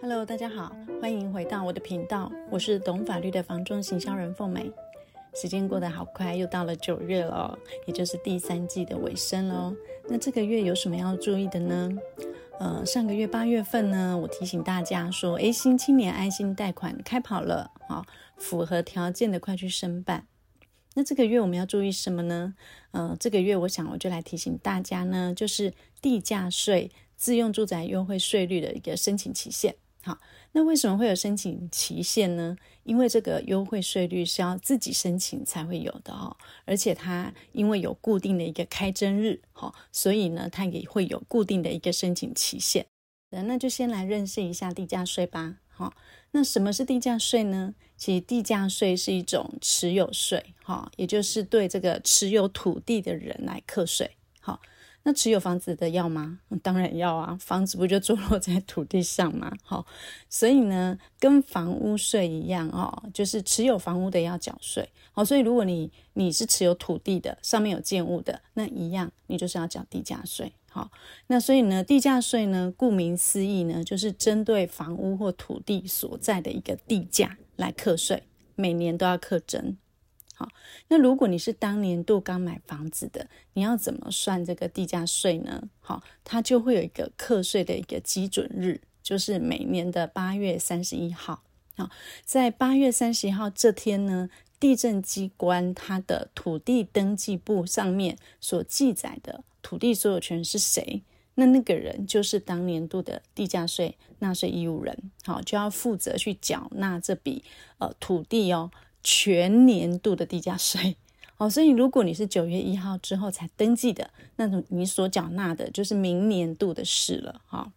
Hello，大家好，欢迎回到我的频道，我是懂法律的房中行销人凤美。时间过得好快，又到了九月了，也就是第三季的尾声喽。那这个月有什么要注意的呢？呃，上个月八月份呢，我提醒大家说，诶，新青年爱心贷款开跑了，好，符合条件的快去申办。那这个月我们要注意什么呢？呃，这个月我想我就来提醒大家呢，就是地价税自用住宅优惠税率的一个申请期限。好，那为什么会有申请期限呢？因为这个优惠税率是要自己申请才会有的哦，而且它因为有固定的一个开征日，好，所以呢，它也会有固定的一个申请期限。那就先来认识一下地价税吧。好，那什么是地价税呢？其实地价税是一种持有税，哈，也就是对这个持有土地的人来课税。好。那持有房子的要吗？当然要啊，房子不就坐落在土地上吗？好，所以呢，跟房屋税一样哦，就是持有房屋的要缴税。好，所以如果你你是持有土地的，上面有建物的，那一样你就是要缴地价税。好，那所以呢，地价税呢，顾名思义呢，就是针对房屋或土地所在的一个地价来课税，每年都要课征。好，那如果你是当年度刚买房子的，你要怎么算这个地价税呢？好，它就会有一个课税的一个基准日，就是每年的八月三十一号。好，在八月三十一号这天呢，地震机关它的土地登记簿上面所记载的土地所有权是谁，那那个人就是当年度的地价税纳税义务人，好，就要负责去缴纳这笔呃土地哦。全年度的地价税，哦，所以如果你是九月一号之后才登记的，那种你所缴纳的就是明年度的事了，哈。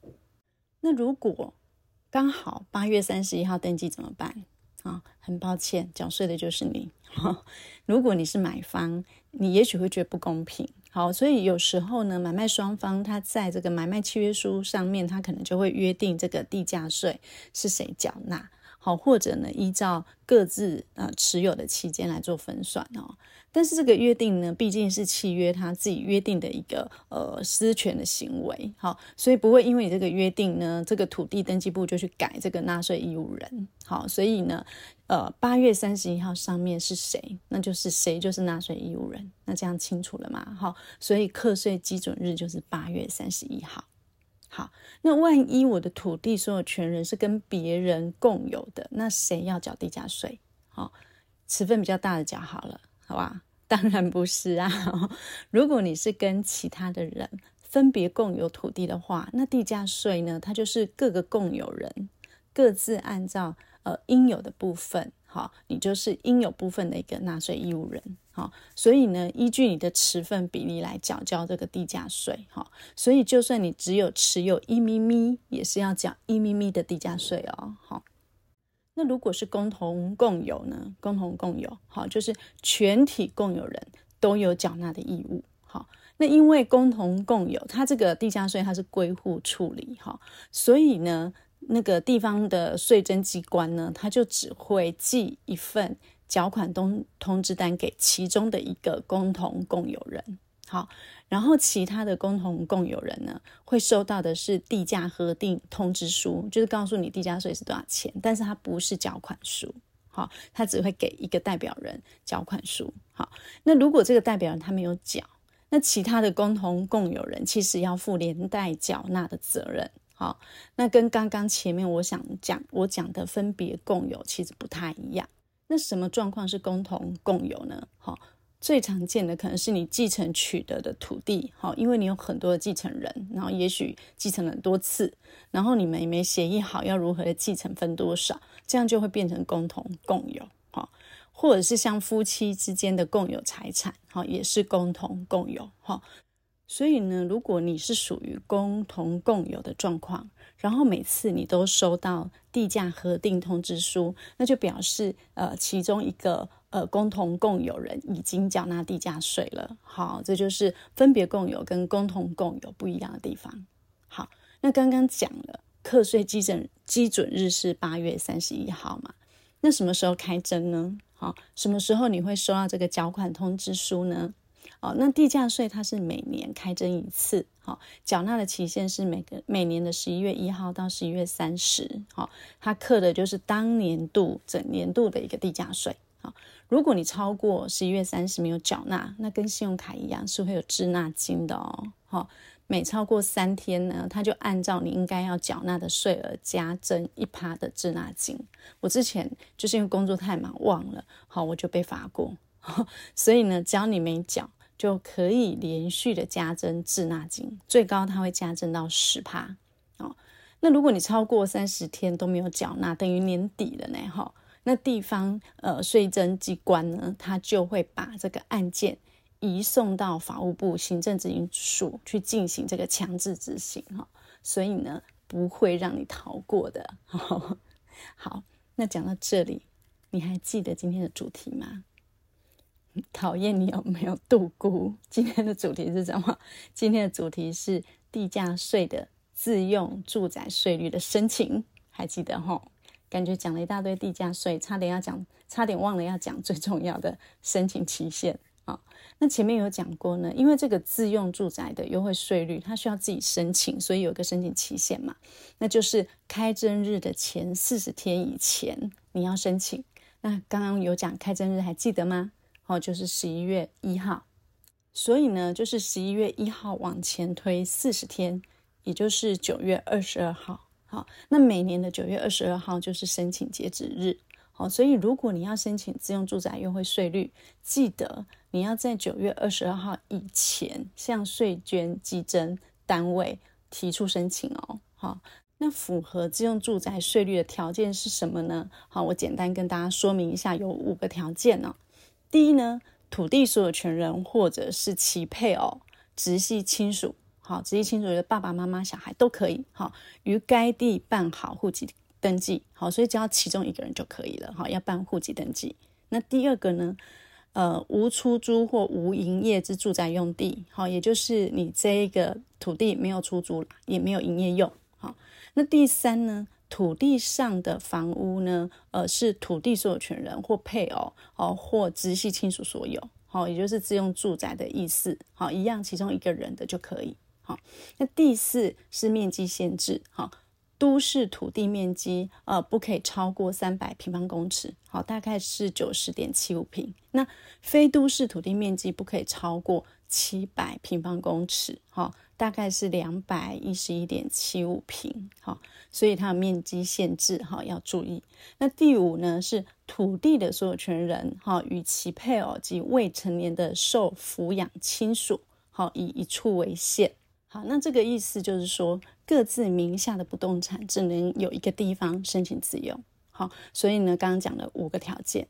那如果刚好八月三十一号登记怎么办？啊，很抱歉，缴税的就是你。哈如果你是买方，你也许会觉得不公平，好，所以有时候呢，买卖双方他在这个买卖契约书上面，他可能就会约定这个地价税是谁缴纳。哦，或者呢，依照各自呃持有的期间来做分算哦。但是这个约定呢，毕竟是契约他自己约定的一个呃私权的行为，好，所以不会因为你这个约定呢，这个土地登记簿就去改这个纳税义务人。好，所以呢，呃，八月三十一号上面是谁，那就是谁就是纳税义务人。那这样清楚了吗？好，所以课税基准日就是八月三十一号。好，那万一我的土地所有权人是跟别人共有的，那谁要缴地价税？好，持份比较大的缴好了，好吧？当然不是啊。如果你是跟其他的人分别共有土地的话，那地价税呢，它就是各个共有人各自按照呃应有的部分。好，你就是应有部分的一个纳税义务人。好，所以呢，依据你的持份比例来缴交这个地价税。哈，所以就算你只有持有一咪咪，也是要缴一咪咪的地价税哦。好，那如果是共同共有呢？共同共有，好，就是全体共有人都有缴纳的义务。好，那因为共同共有，它这个地价税它是归户处理。哈，所以呢。那个地方的税征机关呢，它就只会寄一份缴款通通知单给其中的一个共同共有人，好，然后其他的共同共有人呢，会收到的是地价核定通知书，就是告诉你地价税是多少钱，但是它不是缴款书，好，他只会给一个代表人缴款书，好，那如果这个代表人他没有缴，那其他的共同共有人其实要负连带缴纳的责任。好，那跟刚刚前面我想讲我讲的分别共有其实不太一样。那什么状况是共同共有呢？好，最常见的可能是你继承取得的土地，好，因为你有很多的继承人，然后也许继承了很多次，然后你们也没协议好要如何的继承分多少，这样就会变成共同共有，好，或者是像夫妻之间的共有财产，好，也是共同共有，好。所以呢，如果你是属于共同共有的状况，然后每次你都收到地价核定通知书，那就表示呃其中一个呃共同共有人已经缴纳地价税了。好，这就是分别共有跟共同共有不一样的地方。好，那刚刚讲了课税基准基准日是八月三十一号嘛？那什么时候开征呢？好，什么时候你会收到这个缴款通知书呢？哦，那地价税它是每年开征一次，好，缴纳的期限是每个每年的十一月一号到十一月三十，好，它课的就是当年度整年度的一个地价税，好，如果你超过十一月三十没有缴纳，那跟信用卡一样是会有滞纳金的哦，好，每超过三天呢，它就按照你应该要缴纳的税额加征一趴的滞纳金。我之前就是因为工作太忙忘了，好，我就被罚过，所以呢，只要你没缴。就可以连续的加征滞纳金，最高它会加征到十趴哦。那如果你超过三十天都没有缴纳，等于年底了呢，哈。那地方呃税征机关呢，他就会把这个案件移送到法务部行政执行署去进行这个强制执行哈。所以呢，不会让你逃过的。好，那讲到这里，你还记得今天的主题吗？讨厌你有没有度估？今天的主题是什么？今天的主题是地价税的自用住宅税率的申请，还记得齁？感觉讲了一大堆地价税，差点要讲，差点忘了要讲最重要的申请期限啊。那前面有讲过呢，因为这个自用住宅的优惠税率，它需要自己申请，所以有个申请期限嘛，那就是开征日的前四十天以前你要申请。那刚刚有讲开征日，还记得吗？哦，就是十一月一号，所以呢，就是十一月一号往前推四十天，也就是九月二十二号。好，那每年的九月二十二号就是申请截止日。好，所以如果你要申请自用住宅优惠税率，记得你要在九月二十二号以前向税捐稽征单位提出申请哦。好，那符合自用住宅税率的条件是什么呢？好，我简单跟大家说明一下，有五个条件哦。第一呢，土地所有权人或者是其配偶、直系亲属，好，直系亲属的爸爸妈妈、小孩都可以，好，于该地办好户籍登记，好，所以只要其中一个人就可以了，好，要办户籍登记。那第二个呢，呃，无出租或无营业之住宅用地，好，也就是你这一个土地没有出租，也没有营业用，好。那第三呢？土地上的房屋呢，呃，是土地所有权人或配偶哦，或直系亲属所有，好，也就是自用住宅的意思，好，一样，其中一个人的就可以，好。那第四是面积限制，好，都市土地面积呃不可以超过三百平方公尺，好，大概是九十点七五平。那非都市土地面积不可以超过七百平方公尺，好。大概是两百一十一点七五平，好，所以它的面积限制，哈，要注意。那第五呢，是土地的所有权人，哈，与其配偶及未成年的受抚养亲属，好，以一处为限。好，那这个意思就是说，各自名下的不动产只能有一个地方申请自用。好，所以呢，刚刚讲了五个条件。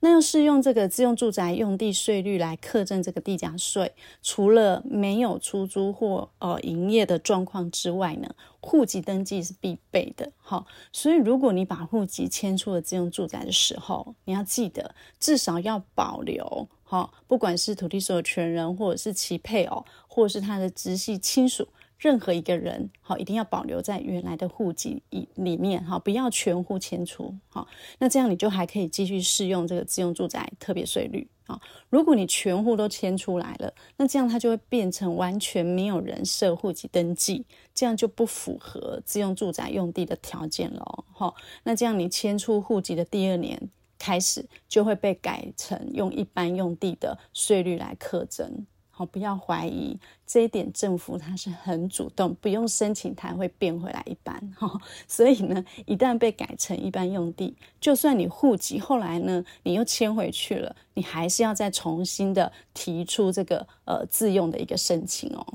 那要是用这个自用住宅用地税率来课征这个地价税，除了没有出租或呃营业的状况之外呢，户籍登记是必备的。好，所以如果你把户籍迁出了自用住宅的时候，你要记得至少要保留，好，不管是土地所有权人，或者是其配偶，或者是他的直系亲属。任何一个人，好，一定要保留在原来的户籍里面，好，不要全户迁出，好，那这样你就还可以继续适用这个自用住宅特别税率，啊，如果你全户都迁出来了，那这样它就会变成完全没有人设户籍登记，这样就不符合自用住宅用地的条件了，哈，那这样你迁出户籍的第二年开始，就会被改成用一般用地的税率来课征。不要怀疑这一点，政府它是很主动，不用申请它会变回来一般哈。所以呢，一旦被改成一般用地，就算你户籍后来呢你又迁回去了，你还是要再重新的提出这个呃自用的一个申请哦。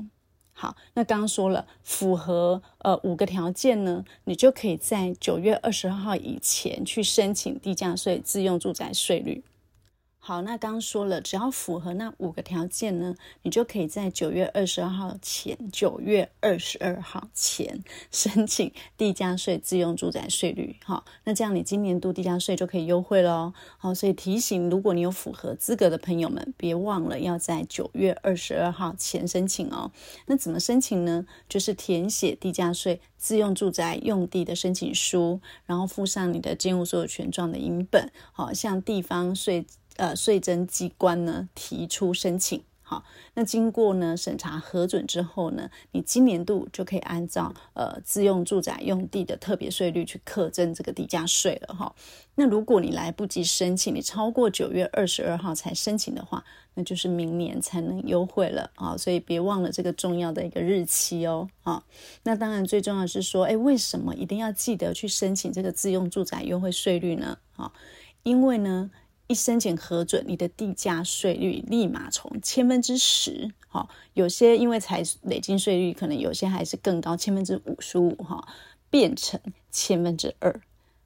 好，那刚刚说了符合呃五个条件呢，你就可以在九月二十二号以前去申请地价税自用住宅税率。好，那刚刚说了，只要符合那五个条件呢，你就可以在九月二十二号前，九月二十二号前申请地价税自用住宅税率。好，那这样你今年度地价税就可以优惠喽。好，所以提醒，如果你有符合资格的朋友们，别忘了要在九月二十二号前申请哦。那怎么申请呢？就是填写地价税自用住宅用地的申请书，然后附上你的建物所有权状的影本，好，像地方税。呃，税征机关呢提出申请，好，那经过呢审查核准之后呢，你今年度就可以按照呃自用住宅用地的特别税率去课征这个地价税了哈。那如果你来不及申请，你超过九月二十二号才申请的话，那就是明年才能优惠了啊。所以别忘了这个重要的一个日期哦。啊，那当然最重要是说，哎，为什么一定要记得去申请这个自用住宅优惠税率呢？啊，因为呢。一申请核准，你的地价税率立马从千分之十，哈，有些因为才累进税率，可能有些还是更高，千分之五十五，哈，变成千分之二，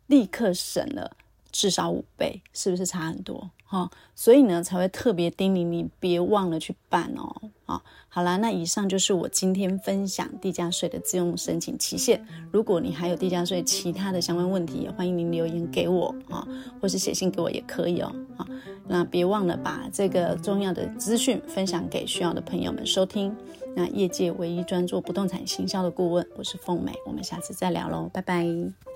立刻省了至少五倍，是不是差很多？哈，所以呢才会特别叮咛你，别忘了去办哦。啊，好啦，那以上就是我今天分享地价税的自用申请期限。如果你还有地价税其他的相关问题，也欢迎您留言给我啊，或是写信给我也可以哦。啊，那别忘了把这个重要的资讯分享给需要的朋友们收听。那业界唯一专做不动产行销的顾问，我是凤美，我们下次再聊喽，拜拜。